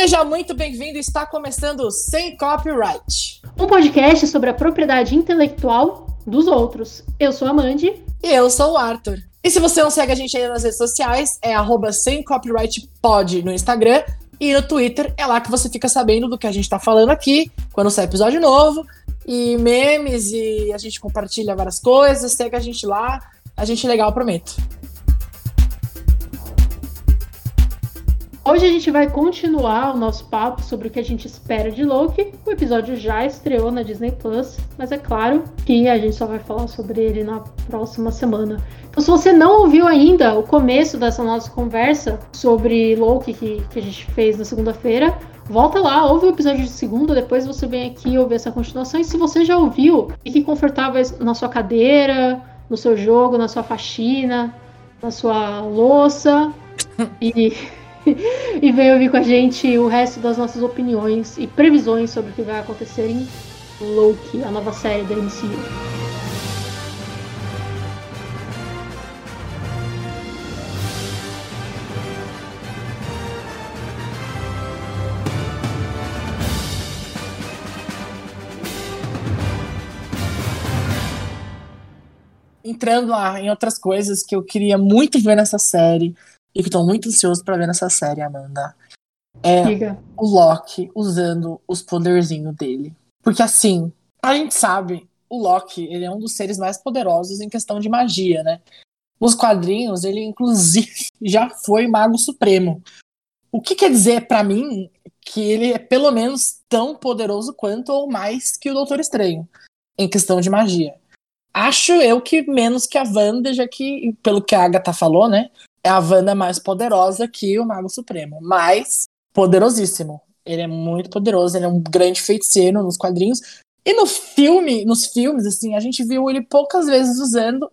Seja muito bem-vindo, está começando Sem Copyright. Um podcast sobre a propriedade intelectual dos outros. Eu sou a Mandy. E eu sou o Arthur. E se você não segue a gente ainda nas redes sociais, é arroba sem copyright pod no Instagram e no Twitter. É lá que você fica sabendo do que a gente tá falando aqui, quando sai episódio novo, e memes, e a gente compartilha várias coisas. Segue a gente lá. A gente é legal, prometo. Hoje a gente vai continuar o nosso papo sobre o que a gente espera de Loki. O episódio já estreou na Disney Plus, mas é claro que a gente só vai falar sobre ele na próxima semana. Então, se você não ouviu ainda o começo dessa nossa conversa sobre Loki que, que a gente fez na segunda-feira, volta lá, ouve o episódio de segunda, depois você vem aqui ouvir essa continuação. E se você já ouviu, fique confortável na sua cadeira, no seu jogo, na sua faxina, na sua louça. e e vem ouvir com a gente o resto das nossas opiniões e previsões sobre o que vai acontecer em Loki, a nova série da MCU. Entrando lá em outras coisas que eu queria muito ver nessa série, e que estou muito ansioso para ver nessa série, Amanda. É Diga. o Loki usando os poderzinhos dele. Porque assim, a gente sabe, o Loki, ele é um dos seres mais poderosos em questão de magia, né? Nos quadrinhos, ele inclusive já foi mago supremo. O que quer dizer para mim que ele é pelo menos tão poderoso quanto ou mais que o Doutor Estranho em questão de magia. Acho eu que menos que a Wanda, já que, pelo que a Agatha falou, né? É a Wanda mais poderosa que o Mago Supremo, mas poderosíssimo. Ele é muito poderoso, ele é um grande feiticeiro nos quadrinhos. E no filme, nos filmes, assim, a gente viu ele poucas vezes usando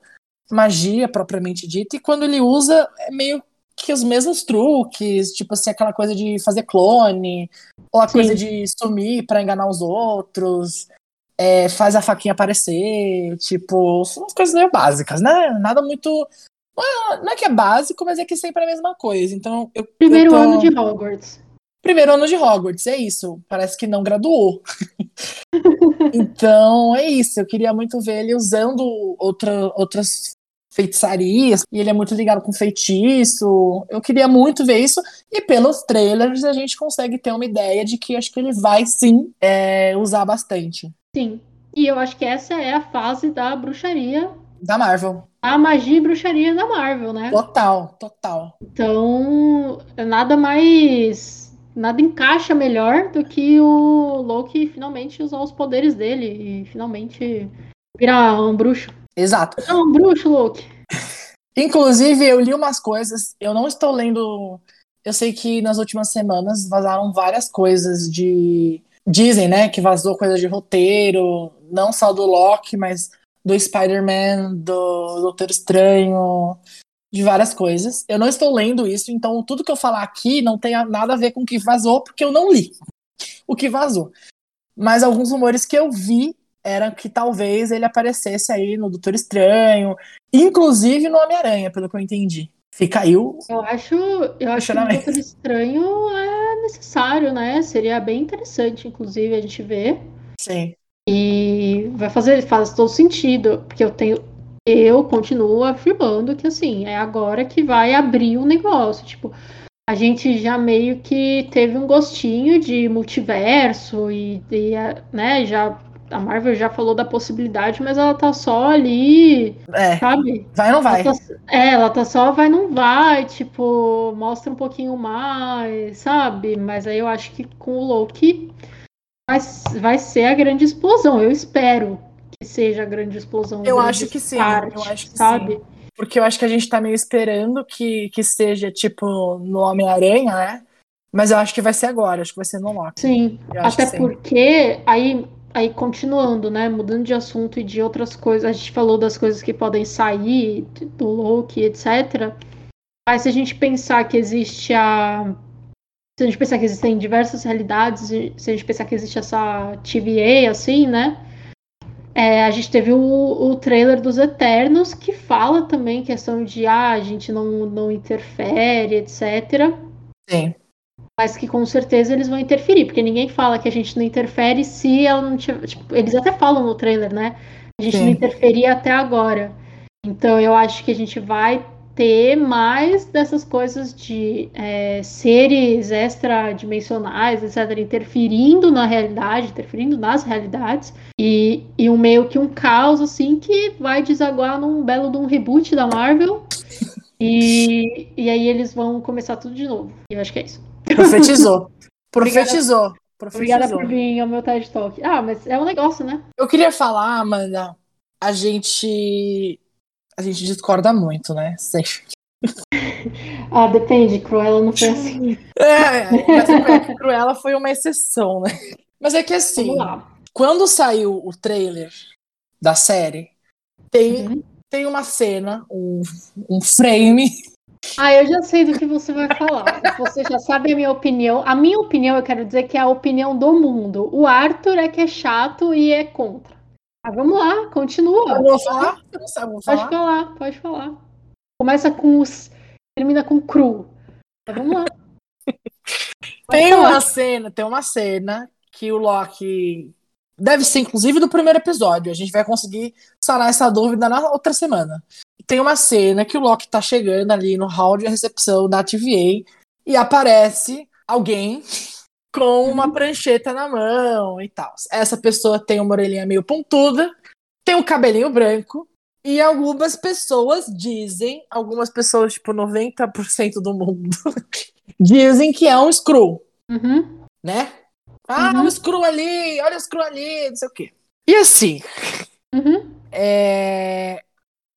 magia propriamente dita, e quando ele usa, é meio que os mesmos truques, tipo assim, aquela coisa de fazer clone, ou a Sim. coisa de sumir para enganar os outros, é, faz a faquinha aparecer, tipo, são umas coisas meio básicas, né? Nada muito não é que é básico, mas é que sempre é a mesma coisa. Então, eu, Primeiro eu tô... ano de Hogwarts. Primeiro ano de Hogwarts, é isso. Parece que não graduou. então, é isso. Eu queria muito ver ele usando outra, outras feitiçarias. E ele é muito ligado com feitiço. Eu queria muito ver isso. E pelos trailers a gente consegue ter uma ideia de que acho que ele vai sim é, usar bastante. Sim. E eu acho que essa é a fase da bruxaria. Da Marvel a magia e bruxaria da Marvel, né? Total, total. Então, nada mais. Nada encaixa melhor do que o Loki finalmente usar os poderes dele e finalmente virar um bruxo. Exato. É um bruxo, Loki. Inclusive, eu li umas coisas, eu não estou lendo. Eu sei que nas últimas semanas vazaram várias coisas de. Dizem, né, que vazou coisa de roteiro, não só do Loki, mas do Spider-Man, do Doutor Estranho, de várias coisas. Eu não estou lendo isso, então tudo que eu falar aqui não tem nada a ver com o que vazou, porque eu não li o que vazou. Mas alguns rumores que eu vi eram que talvez ele aparecesse aí no Doutor Estranho, inclusive no Homem-Aranha, pelo que eu entendi. Fica aí o. Eu acho, eu acho que o Doutor Estranho é necessário, né? Seria bem interessante, inclusive, a gente ver. Sim. E vai fazer, faz todo sentido, porque eu tenho, eu continuo afirmando que assim, é agora que vai abrir o negócio, tipo, a gente já meio que teve um gostinho de multiverso e, e né, já a Marvel já falou da possibilidade, mas ela tá só ali, é, sabe? Vai ou não vai? Ela tá, é, ela tá só vai não vai, tipo, mostra um pouquinho mais, sabe? Mas aí eu acho que com o Loki vai, vai ser a grande explosão. Eu espero que seja a grande explosão. Eu acho que sim. Parte, eu acho que sabe? Sim. Porque eu acho que a gente tá meio esperando que, que seja, tipo, no Homem-Aranha, né? Mas eu acho que vai ser agora, acho que vai ser no Loki. Sim, até porque aí, aí continuando, né, mudando de assunto e de outras coisas, a gente falou das coisas que podem sair do Loki, etc. Mas se a gente pensar que existe a se a gente pensar que existem diversas realidades, se a gente pensar que existe essa TVA, assim, né? É, a gente teve o, o, trailer dos Eternos, que fala também questão de ah, a gente não, não interfere, etc. Sim. mas que com certeza eles vão interferir, porque ninguém fala que a gente não interfere se ela não tiver. Tipo, eles até falam no trailer, né? A gente Sim. não interferia até agora. Então eu acho que a gente vai ter mais dessas coisas de é, seres extradimensionais, etc., interferindo na realidade, interferindo nas realidades, e, e um meio que um caos, assim, que vai desaguar num belo de um reboot da Marvel, e, e aí eles vão começar tudo de novo. E eu acho que é isso. Profetizou. Profetizou. Profetizou. Obrigada por vir ao meu TED Talk. Ah, mas é um negócio, né? Eu queria falar, Amanda, a gente a gente discorda muito, né? Sempre. ah, depende. Cruella não foi assim. É, mas é Cruella foi uma exceção, né? Mas é que assim, quando saiu o trailer da série, tem, uhum. tem uma cena, um, um frame. Ah, eu já sei do que você vai falar. Você já sabe a minha opinião. A minha opinião, eu quero dizer que é a opinião do mundo. O Arthur é que é chato e é contra. Ah, vamos lá, continua. Vou falar? Falar. Pode falar, pode falar. Começa com os. termina com cru. Mas vamos lá. tem falar. uma cena, tem uma cena que o Loki. Deve ser, inclusive, do primeiro episódio. A gente vai conseguir sanar essa dúvida na outra semana. Tem uma cena que o Loki tá chegando ali no hall de recepção da TVA e aparece alguém com uma uhum. prancheta na mão e tal. Essa pessoa tem uma orelhinha meio pontuda, tem um cabelinho branco, e algumas pessoas dizem, algumas pessoas, tipo 90% do mundo, dizem que é um screw. Uhum. Né? Ah, uhum. um screw ali, olha o screw ali, não sei o quê. E assim, uhum. é...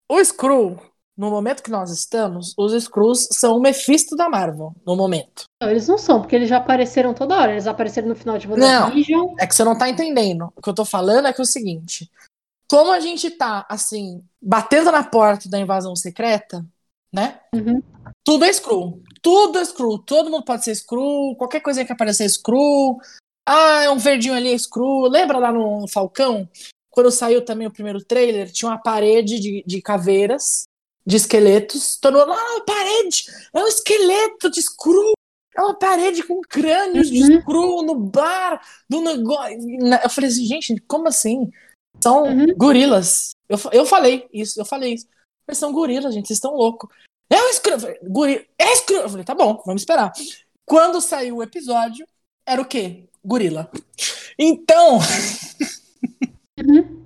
o screw no momento que nós estamos, os Skrulls são o Mephisto da Marvel, no momento. Não, eles não são, porque eles já apareceram toda hora. Eles apareceram no final de WandaVision. Não, é que você não tá entendendo. O que eu tô falando é que é o seguinte. Como a gente tá, assim, batendo na porta da invasão secreta, né? Uhum. Tudo é Skrull. Tudo é Skrull. Todo mundo pode ser Skrull. Qualquer coisa que aparecer é Skrull. Ah, é um verdinho ali é Skrull. Lembra lá no Falcão? Quando saiu também o primeiro trailer, tinha uma parede de, de caveiras de esqueletos. Todo mundo, ah, parede! É um esqueleto de screw! É uma parede com crânios uhum. de screw no bar do negócio. Eu falei assim, gente, como assim? São uhum. gorilas. Eu, eu falei isso, eu falei isso. Eles são gorilas, gente, vocês estão loucos. É um screw! Gorila, é screw! Eu falei, tá bom, vamos esperar. Quando saiu o episódio, era o quê? Gorila. Então. Uhum.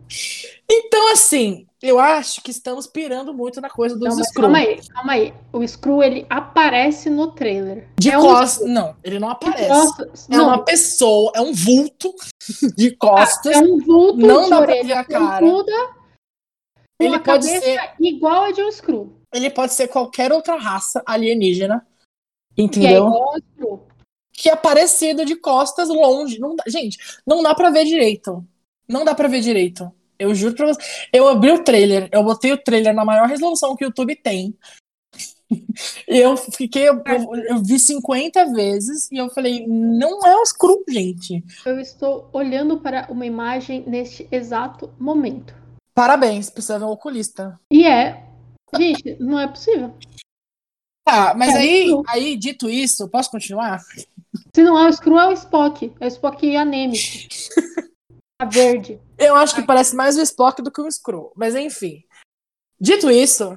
Então, assim, eu acho que estamos pirando muito na coisa dos não, Screw. Calma aí, calma aí. O Screw, ele aparece no trailer. De é costas. Um... Não, ele não aparece. É não. uma pessoa, é um vulto de costas. Ah, é um vulto não dá pra ver a cara. ele pode ser igual a de um Screw. Ele pode ser qualquer outra raça alienígena. Entendeu? Que é, que é parecido de costas longe. Não dá... Gente, não dá pra ver direito. Não dá pra ver direito. Eu juro pra você. Eu abri o trailer, eu botei o trailer na maior resolução que o YouTube tem. e eu fiquei, eu, eu, vi 50 vezes e eu falei, não é o Screw, gente. Eu estou olhando para uma imagem neste exato momento. Parabéns, precisa ver um oculista. E é. Gente, não é possível. Tá, mas é aí, aí, dito isso, posso continuar? Se não é o Screw, é o Spock. É o Spock anêmico. A verde. Eu acho que parece mais o Spock do que o Skrull. Mas enfim. Dito isso,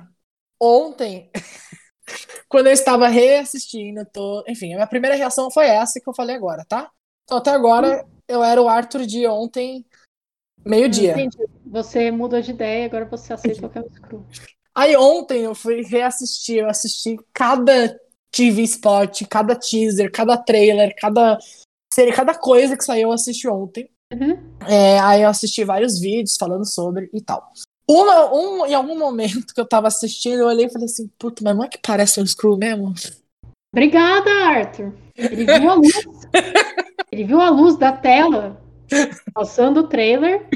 ontem, quando eu estava reassistindo, tô... enfim, a minha primeira reação foi essa que eu falei agora, tá? Então até agora eu era o Arthur de ontem, meio-dia. Entendi. Você mudou de ideia, agora você aceita o que é o Skrull. Aí ontem eu fui reassistir, eu assisti cada TV spot, cada teaser, cada trailer, cada série, cada coisa que saiu eu assisti ontem. Uhum. É, aí eu assisti vários vídeos falando sobre e tal. Uma, um, em algum momento que eu tava assistindo, eu olhei e falei assim, puta, mas não é que parece um Screw mesmo? Obrigada, Arthur. Ele viu a luz. Ele viu a luz da tela passando o trailer,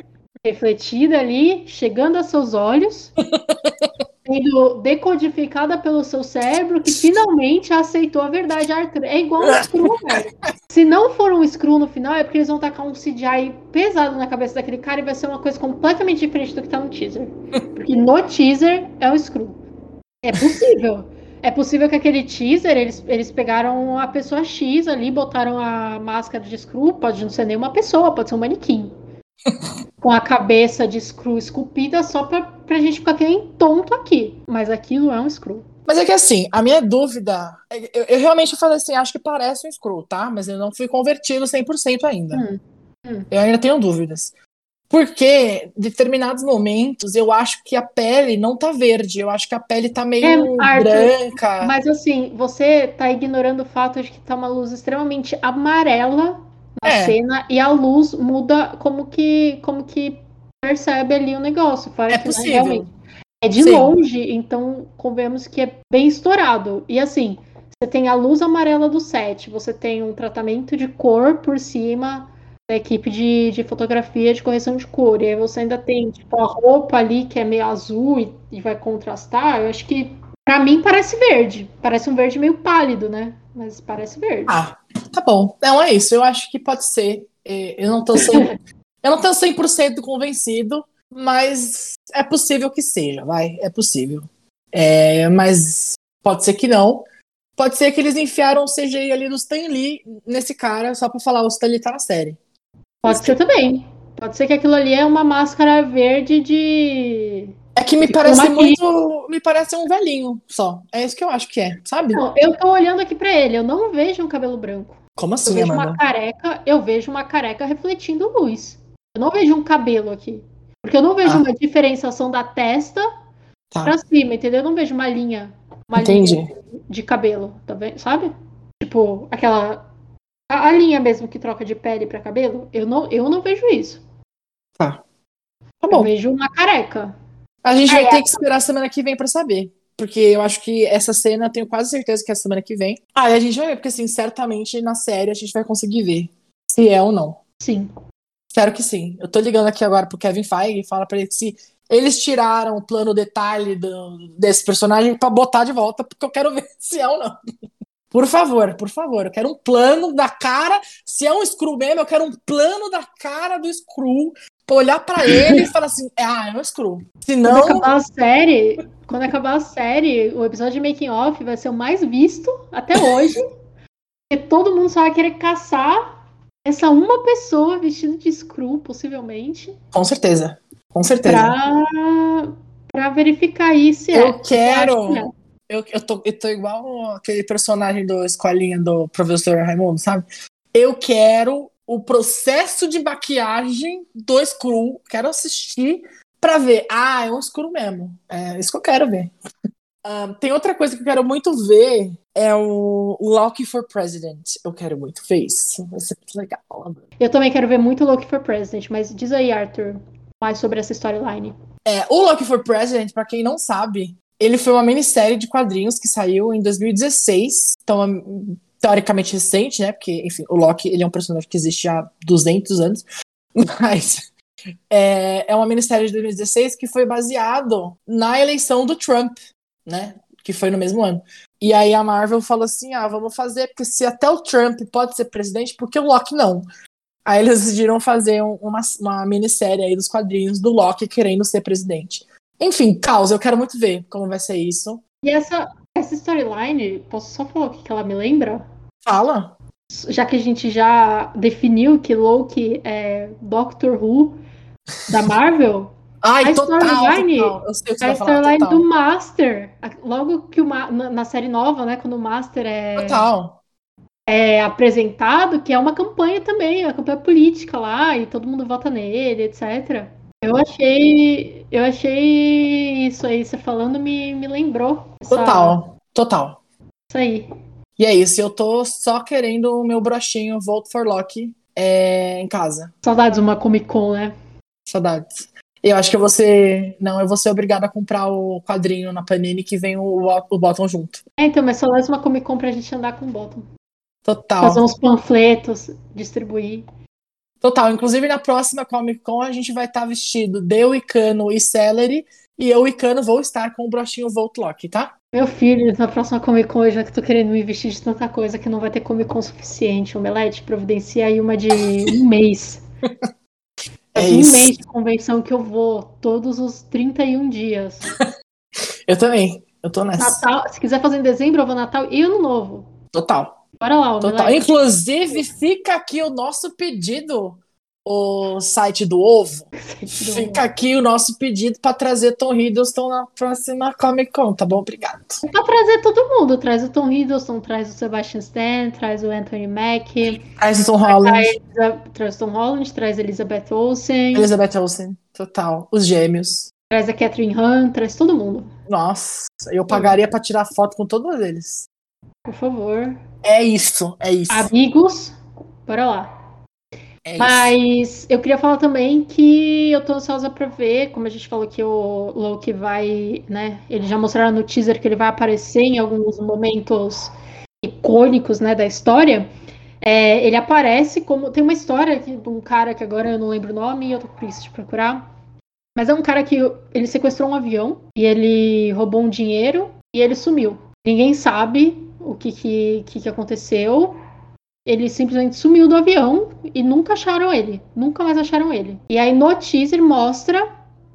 refletida ali, chegando a seus olhos sendo decodificada pelo seu cérebro que finalmente aceitou a verdade. Arthur, é igual um Screw, velho. Se não for um Screw no final, é porque eles vão tacar um CGI pesado na cabeça daquele cara e vai ser uma coisa completamente diferente do que tá no teaser. Porque no teaser é um Screw. É possível. É possível que aquele teaser, eles, eles pegaram a pessoa X ali, botaram a máscara de Screw, pode não ser nenhuma pessoa, pode ser um manequim. com a cabeça de Screw esculpida só pra, pra gente ficar aqui tonto aqui. Mas aquilo é um Screw. Mas é que assim, a minha dúvida. Eu, eu realmente falei assim, acho que parece um Screw, tá? Mas eu não fui convertido 100% ainda. Hum, hum. Eu ainda tenho dúvidas. Porque em determinados momentos eu acho que a pele não tá verde, eu acho que a pele tá meio é, Arthur, branca. Mas assim, você tá ignorando o fato de que tá uma luz extremamente amarela na é. cena e a luz muda como que como que percebe ali o negócio. é possível. É de Sim. longe, então convenhamos que é bem estourado. E assim, você tem a luz amarela do set, você tem um tratamento de cor por cima da equipe de, de fotografia de correção de cor. E aí você ainda tem tipo, a roupa ali que é meio azul e, e vai contrastar. Eu acho que para mim parece verde. Parece um verde meio pálido, né? Mas parece verde. Ah, tá bom. Não é isso. Eu acho que pode ser. É, eu não tô 100%, eu não tô 100% convencido mas é possível que seja, vai, é possível. É, mas pode ser que não. Pode ser que eles enfiaram o CGI ali do Stan Lee nesse cara só pra falar o Stan Lee tá na série. Pode ser também. Pode ser que aquilo ali é uma máscara verde de. É que me de parece muito. Me parece um velhinho só. É isso que eu acho que é, sabe? Não, eu tô olhando aqui pra ele, eu não vejo um cabelo branco. Como assim, eu vejo Amanda? uma careca, eu vejo uma careca refletindo luz. Eu não vejo um cabelo aqui. Porque eu não vejo ah. uma diferenciação da testa tá. pra cima, entendeu? Eu não vejo uma linha, uma Entendi. linha de cabelo, tá vendo? Sabe? Tipo, aquela. A, a, linha mesmo que troca de pele para cabelo, eu não, eu não vejo isso. Tá. Tá bom. Eu vejo uma careca. A gente vai ter que esperar a semana que vem para saber. Porque eu acho que essa cena, tenho quase certeza que é a semana que vem. Ah, e a gente vai ver, porque assim, certamente na série a gente vai conseguir ver se é ou não. Sim. Espero que sim. Eu tô ligando aqui agora pro Kevin Feige e fala pra ele que se eles tiraram o plano detalhe do, desse personagem para botar de volta, porque eu quero ver se é ou não. Por favor, por favor, eu quero um plano da cara. Se é um Screw mesmo, eu quero um plano da cara do Screw pra olhar para ele e falar assim: ah, é um Screw. Senão. Quando acabar a série, quando acabar a série, o episódio de Making Off vai ser o mais visto até hoje. porque todo mundo só vai querer caçar essa uma pessoa vestida de Screw, possivelmente. Com certeza. Com certeza. Pra, pra verificar isso. eu é. Quero... É. Eu, eu, tô, eu tô igual aquele personagem do Escolinha do professor Raimundo, sabe? Eu quero o processo de maquiagem do Screw. Quero assistir pra ver. Ah, é um Screw mesmo. É isso que eu quero ver. Um, tem outra coisa que eu quero muito ver, é o Loki for President. Eu quero muito ver isso. Vai ser muito legal. Eu também quero ver muito Loki for President, mas diz aí, Arthur, mais sobre essa storyline. É, o Loki for President, para quem não sabe, ele foi uma minissérie de quadrinhos que saiu em 2016. Então, teoricamente recente, né? Porque, enfim, o Loki ele é um personagem que existe há 200 anos. Mas é, é uma minissérie de 2016 que foi baseado na eleição do Trump né? Que foi no mesmo ano. E aí a Marvel falou assim: ah, vamos fazer, porque se até o Trump pode ser presidente, por que o Loki não? Aí eles decidiram fazer uma, uma minissérie aí dos quadrinhos do Loki querendo ser presidente. Enfim, caos, eu quero muito ver como vai ser isso. E essa, essa storyline, posso só falar o que ela me lembra? Fala. Já que a gente já definiu que Loki é Doctor Who da Marvel, Ai, a total, storyline, a storyline do Master. Logo que o na, na, série nova, né? Quando o Master é. Total. É apresentado, que é uma campanha também, uma campanha política lá, e todo mundo vota nele, etc. Eu achei. Eu achei isso aí, você falando, me, me lembrou. Essa... Total, total. Isso aí. E é isso, eu tô só querendo o meu brochinho Vote for Loki é, em casa. Saudades uma Comic Con, né? Saudades. Eu acho que eu vou ser. Não, eu vou ser obrigada a comprar o quadrinho na Panini que vem o, o Bottom junto. É, então, mas só mais uma Comic Con pra gente andar com o Bottom. Total. Fazer uns panfletos, distribuir. Total. Inclusive, na próxima Comic Con, a gente vai estar tá vestido de Wicano e Celery. E eu e Cano vou estar com o brochinho Volt Lock, tá? Meu filho, na próxima Comic Con, já que tô querendo me vestir de tanta coisa que não vai ter Comic Con suficiente. Omelete, providencia aí uma de um mês. É um isso. mês de convenção que eu vou, todos os 31 dias. eu também. Eu tô nessa. Natal, se quiser fazer em dezembro, eu vou Natal e Ano Novo. Total. Bora lá, Total. Inclusive, fica aqui o nosso pedido o site do ovo, fica aqui o nosso pedido para trazer Tom Hiddleston na próxima Comic Con, tá bom? Obrigado. Pra trazer todo mundo, traz o Tom Hiddleston, traz o Sebastian Stan, traz o Anthony Mackie, traz o Tom Holland, traz, traz o Tom Holland, traz Elizabeth Olsen, Elizabeth Olsen, total, os gêmeos, traz a Catherine Han, traz todo mundo. Nossa, eu pagaria para tirar foto com todos eles. Por favor. É isso, é isso. Amigos, bora lá. É Mas eu queria falar também que eu tô ansiosa pra ver, como a gente falou que o Loki vai, né? Eles já mostraram no teaser que ele vai aparecer em alguns momentos icônicos, né, da história. É, ele aparece como. Tem uma história de um cara que agora eu não lembro o nome eu tô com isso de procurar. Mas é um cara que ele sequestrou um avião e ele roubou um dinheiro e ele sumiu. Ninguém sabe o que, que, que aconteceu ele simplesmente sumiu do avião e nunca acharam ele. Nunca mais acharam ele. E aí no teaser mostra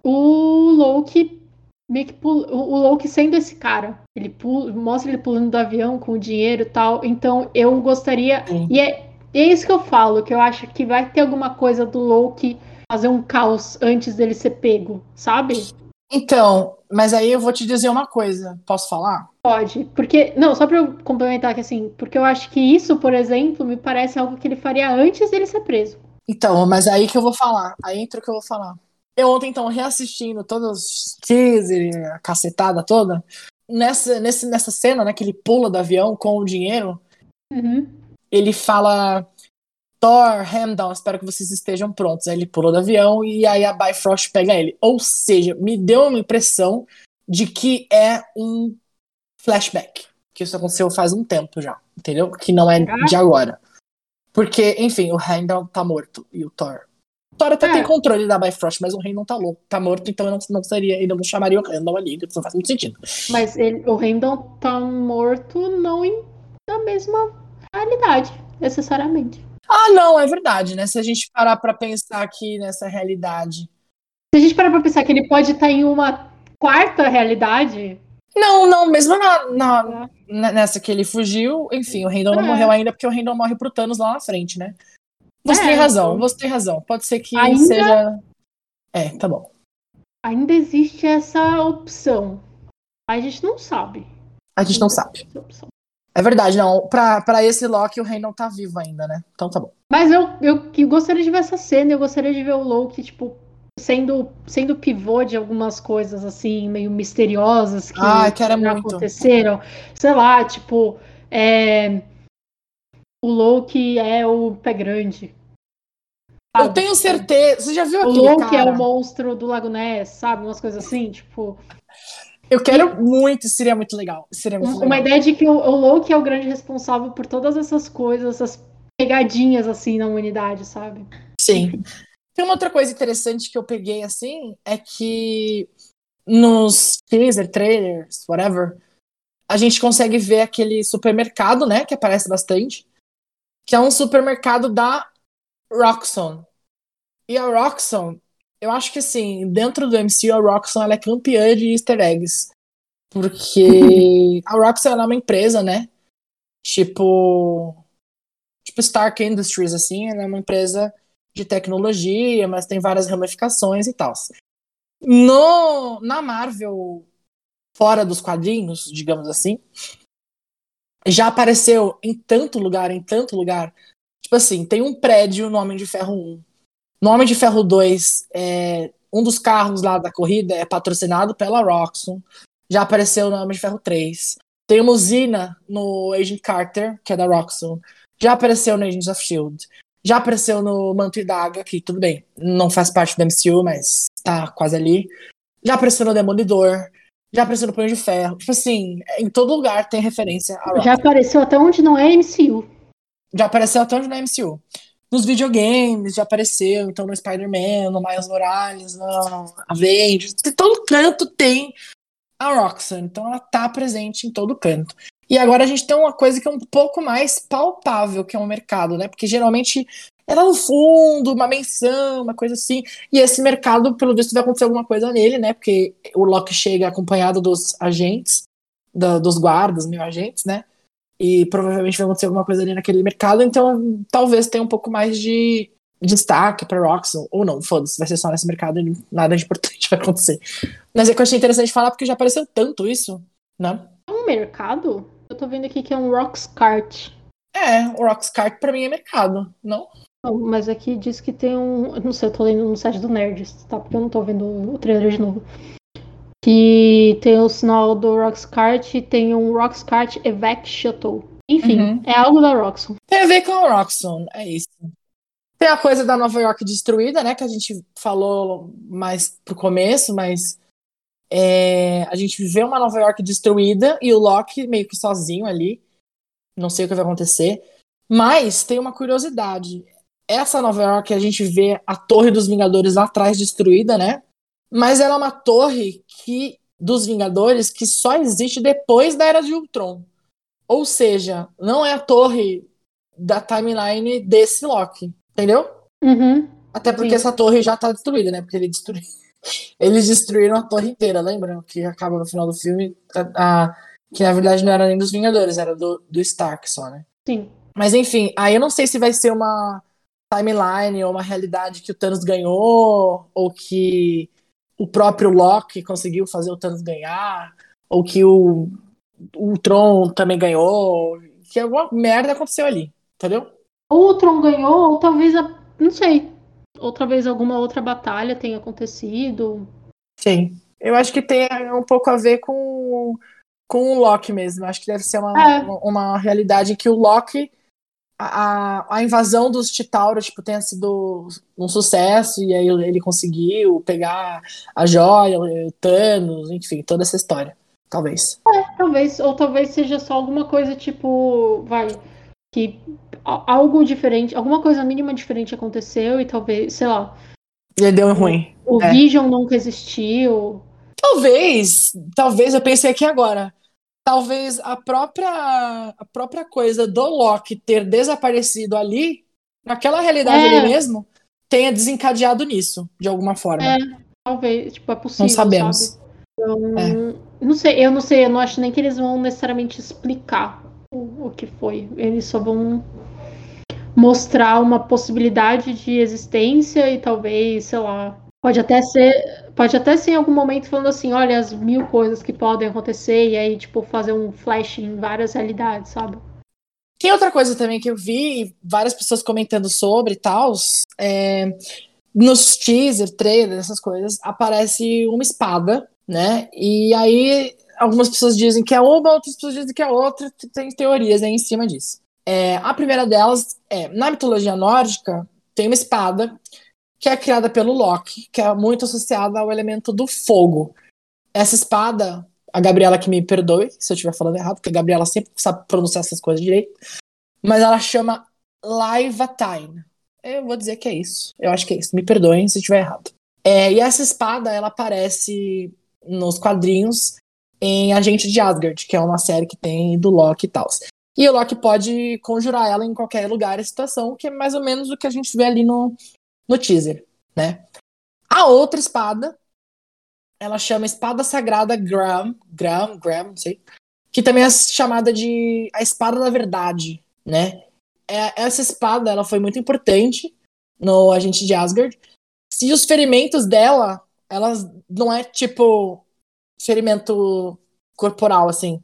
o Loki meio que pula, o Loki sendo esse cara. Ele pula, mostra ele pulando do avião com o dinheiro e tal. Então eu gostaria. Sim. E é, é isso que eu falo, que eu acho que vai ter alguma coisa do Loki fazer um caos antes dele ser pego, sabe? Então, mas aí eu vou te dizer uma coisa. Posso falar? Pode. Porque. Não, só pra eu complementar aqui assim, porque eu acho que isso, por exemplo, me parece algo que ele faria antes dele ser preso. Então, mas aí que eu vou falar. Aí entra o que eu vou falar. Eu ontem, então, reassistindo todos os teaser, a cacetada toda, nessa, nesse, nessa cena, né, que ele pula do avião com o dinheiro, uhum. ele fala Thor, Heimdall, espero que vocês estejam prontos. Aí ele pulou do avião e aí a Bifrost pega ele. Ou seja, me deu uma impressão de que é um flashback. Que isso aconteceu faz um tempo já, entendeu? Que não é de agora. Porque, enfim, o Heimdall tá morto e o Thor. O Thor até é. tem controle da Bifrost, mas o rei não tá louco, tá morto, então eu não, não seria, ele não chamaria o Heimdall ali, isso não faz muito sentido. Mas ele, o Heimdall tá morto não em, na mesma realidade, necessariamente. Ah, não, é verdade, né? Se a gente parar para pensar aqui nessa realidade. Se a gente parar para pensar que ele pode estar em uma quarta realidade. Não, não, mesmo na, na, é. nessa que ele fugiu, enfim, o Randall é. não morreu ainda porque o Randall morre pro Thanos lá na frente, né? Você é, tem razão, então... você tem razão. Pode ser que ainda... seja. É, tá bom. Ainda existe essa opção. A gente não sabe. A gente não sabe. É verdade, não. Pra, pra esse Loki, o não tá vivo ainda, né? Então tá bom. Mas eu, eu, eu gostaria de ver essa cena, eu gostaria de ver o Loki, tipo, sendo, sendo pivô de algumas coisas, assim, meio misteriosas que, ah, que aconteceram. Sei lá, tipo, é... o Loki é o pé grande. Sabe? Eu tenho certeza. Você já viu aquele O Loki cara? é o monstro do Lago Ness, sabe? Umas coisas assim, tipo. Eu quero muito, seria muito legal. Seria muito uma legal. ideia de que o, o Loki é o grande responsável por todas essas coisas, essas pegadinhas assim na humanidade, sabe? Sim. Tem uma outra coisa interessante que eu peguei assim, é que nos teaser, trailers, whatever, a gente consegue ver aquele supermercado, né, que aparece bastante, que é um supermercado da Roxxon. E a Roxxon eu acho que assim, dentro do MCU, a Roxxon ela é campeã de easter eggs. Porque a Roxxon é uma empresa, né? Tipo. Tipo Stark Industries, assim, ela é uma empresa de tecnologia, mas tem várias ramificações e tal. No, na Marvel, fora dos quadrinhos, digamos assim, já apareceu em tanto lugar, em tanto lugar. Tipo assim, tem um prédio no Homem de Ferro 1 no Homem de Ferro 2, é, um dos carros lá da corrida é patrocinado pela Roxxon. Já apareceu no Homem de Ferro 3. Tem uma usina no Agent Carter, que é da Roxxon. Já apareceu no Agents of S.H.I.E.L.D. Já apareceu no Manto e Daga, que tudo bem, não faz parte do MCU, mas tá quase ali. Já apareceu no Demolidor. Já apareceu no Punho de Ferro. Tipo assim, em todo lugar tem referência a. Já apareceu até onde não é MCU. Já apareceu até onde não é MCU nos videogames já apareceu, então no Spider-Man, no Miles Morales, no Avengers, todo canto tem a Roxanne, então ela tá presente em todo canto. E agora a gente tem uma coisa que é um pouco mais palpável, que é o mercado, né? Porque geralmente é lá no fundo, uma menção, uma coisa assim. E esse mercado, pelo visto, vai acontecer alguma coisa nele, né? Porque o Loki chega acompanhado dos agentes. da, dos guardas, mil agentes, né? E provavelmente vai acontecer alguma coisa ali naquele mercado, então talvez tenha um pouco mais de destaque para Roxxon, ou não, foda-se, vai ser só nesse mercado e nada de importante vai acontecer. Mas é que eu achei interessante falar porque já apareceu tanto isso, né? É um mercado? Eu tô vendo aqui que é um Roxcart. É, o Roxcart pra mim é mercado, não? Não, mas aqui diz que tem um. Não sei, eu tô lendo no site do Nerds, tá? Porque eu não tô vendo o trailer de novo. Que tem o sinal do Roxcart e tem um Roxcart Evac Shuttle. Enfim, uhum. é algo da Roxxon. Tem a ver com o Roxxon, é isso. Tem a coisa da Nova York destruída, né? Que a gente falou mais pro começo, mas é, a gente vê uma Nova York destruída e o Loki meio que sozinho ali. Não sei o que vai acontecer. Mas tem uma curiosidade. Essa Nova York, a gente vê a Torre dos Vingadores lá atrás destruída, né? Mas ela é uma torre que dos Vingadores que só existe depois da Era de Ultron. Ou seja, não é a torre da timeline desse Loki, entendeu? Uhum. Até porque Sim. essa torre já tá destruída, né? Porque ele destruiu. Eles destruíram a torre inteira, lembram? Que acaba no final do filme. A, a, que na verdade não era nem dos Vingadores, era do, do Stark só, né? Sim. Mas enfim, aí eu não sei se vai ser uma timeline ou uma realidade que o Thanos ganhou, ou que o próprio Loki conseguiu fazer o Thanos ganhar, ou que o, o Tron também ganhou, que alguma merda aconteceu ali, entendeu? Ou o Tron ganhou, ou talvez, a, não sei, outra vez alguma outra batalha tenha acontecido. Sim, eu acho que tem um pouco a ver com, com o Loki mesmo, acho que deve ser uma, é. uma, uma realidade em que o Loki a, a invasão dos Chitauri tipo, tenha sido um sucesso e aí ele conseguiu pegar a joia, o Thanos, enfim, toda essa história. Talvez. É, talvez. Ou talvez seja só alguma coisa tipo. Vai. Que algo diferente, alguma coisa mínima diferente aconteceu e talvez, sei lá. E deu ruim. O é. Vision nunca existiu. Talvez. Talvez, eu pensei aqui agora talvez a própria a própria coisa do Loki ter desaparecido ali, naquela realidade é. ali mesmo, tenha desencadeado nisso, de alguma forma. É, talvez, tipo, é possível. Não sabemos. Sabe? Então, é. Não sei, eu não sei, eu não acho nem que eles vão necessariamente explicar o, que foi. Eles só vão mostrar uma possibilidade de existência e talvez, sei lá, Pode até ser, pode até ser em algum momento falando assim, olha as mil coisas que podem acontecer e aí tipo fazer um flash em várias realidades, sabe? Tem outra coisa também que eu vi várias pessoas comentando sobre e tal, é, nos teaser, trailer, essas coisas, aparece uma espada, né? E aí algumas pessoas dizem que é uma, outras pessoas dizem que é outra, tem teorias aí em cima disso. É, a primeira delas é, na mitologia nórdica, tem uma espada que é criada pelo Loki, que é muito associada ao elemento do fogo. Essa espada, a Gabriela que me perdoe se eu estiver falando errado, porque a Gabriela sempre sabe pronunciar essas coisas direito, mas ela chama Laivatine. Eu vou dizer que é isso. Eu acho que é isso. Me perdoem se estiver errado. É, e essa espada, ela aparece nos quadrinhos em Agente de Asgard, que é uma série que tem do Loki e tal. E o Loki pode conjurar ela em qualquer lugar e situação, que é mais ou menos o que a gente vê ali no, no teaser, né? A outra espada, ela chama Espada Sagrada Graham, Graham, Graham, não sei, que também é chamada de a Espada da Verdade, né? É, essa espada, ela foi muito importante no Agente de Asgard. E os ferimentos dela, elas não é tipo ferimento corporal, assim.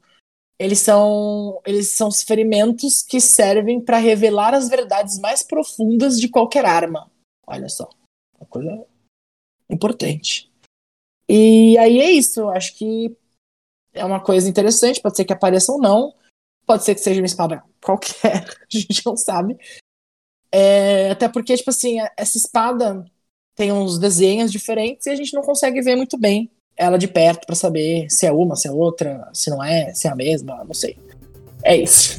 Eles são, eles são ferimentos que servem para revelar as verdades mais profundas de qualquer arma. Olha só, uma coisa importante. E aí é isso, acho que é uma coisa interessante, pode ser que apareça ou não, pode ser que seja uma espada qualquer, a gente não sabe. É, até porque, tipo assim, essa espada tem uns desenhos diferentes e a gente não consegue ver muito bem ela de perto para saber se é uma, se é outra, se não é, se é a mesma, não sei. É isso.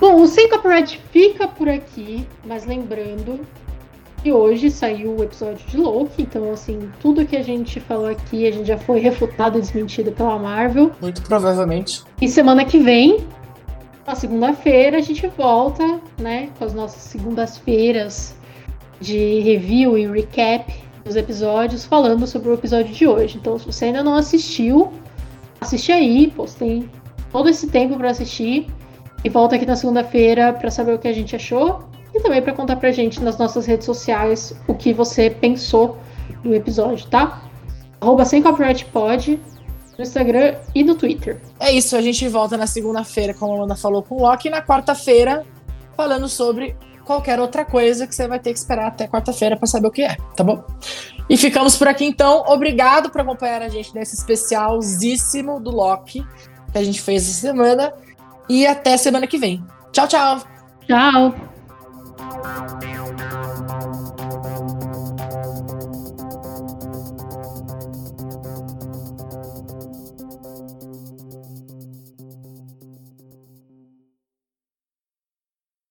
Bom, o Sem Copyright fica por aqui, mas lembrando que hoje saiu o episódio de Loki, então assim, tudo que a gente falou aqui, a gente já foi refutado e desmentido pela Marvel. Muito provavelmente. E semana que vem Na segunda-feira a gente volta, né, com as nossas segundas-feiras de review e recap dos episódios, falando sobre o episódio de hoje. Então, se você ainda não assistiu, assiste aí, pô, tem todo esse tempo para assistir e volta aqui na segunda-feira para saber o que a gente achou e também para contar pra gente nas nossas redes sociais o que você pensou do episódio, tá? Arroba sem copyright pod no Instagram e no Twitter. É isso, a gente volta na segunda-feira, como a Amanda falou, com o Loki, e na quarta-feira, falando sobre qualquer outra coisa que você vai ter que esperar até quarta-feira para saber o que é, tá bom? E ficamos por aqui então. Obrigado por acompanhar a gente nesse especialzíssimo do Loki que a gente fez essa semana. E até semana que vem. Tchau, tchau. Tchau.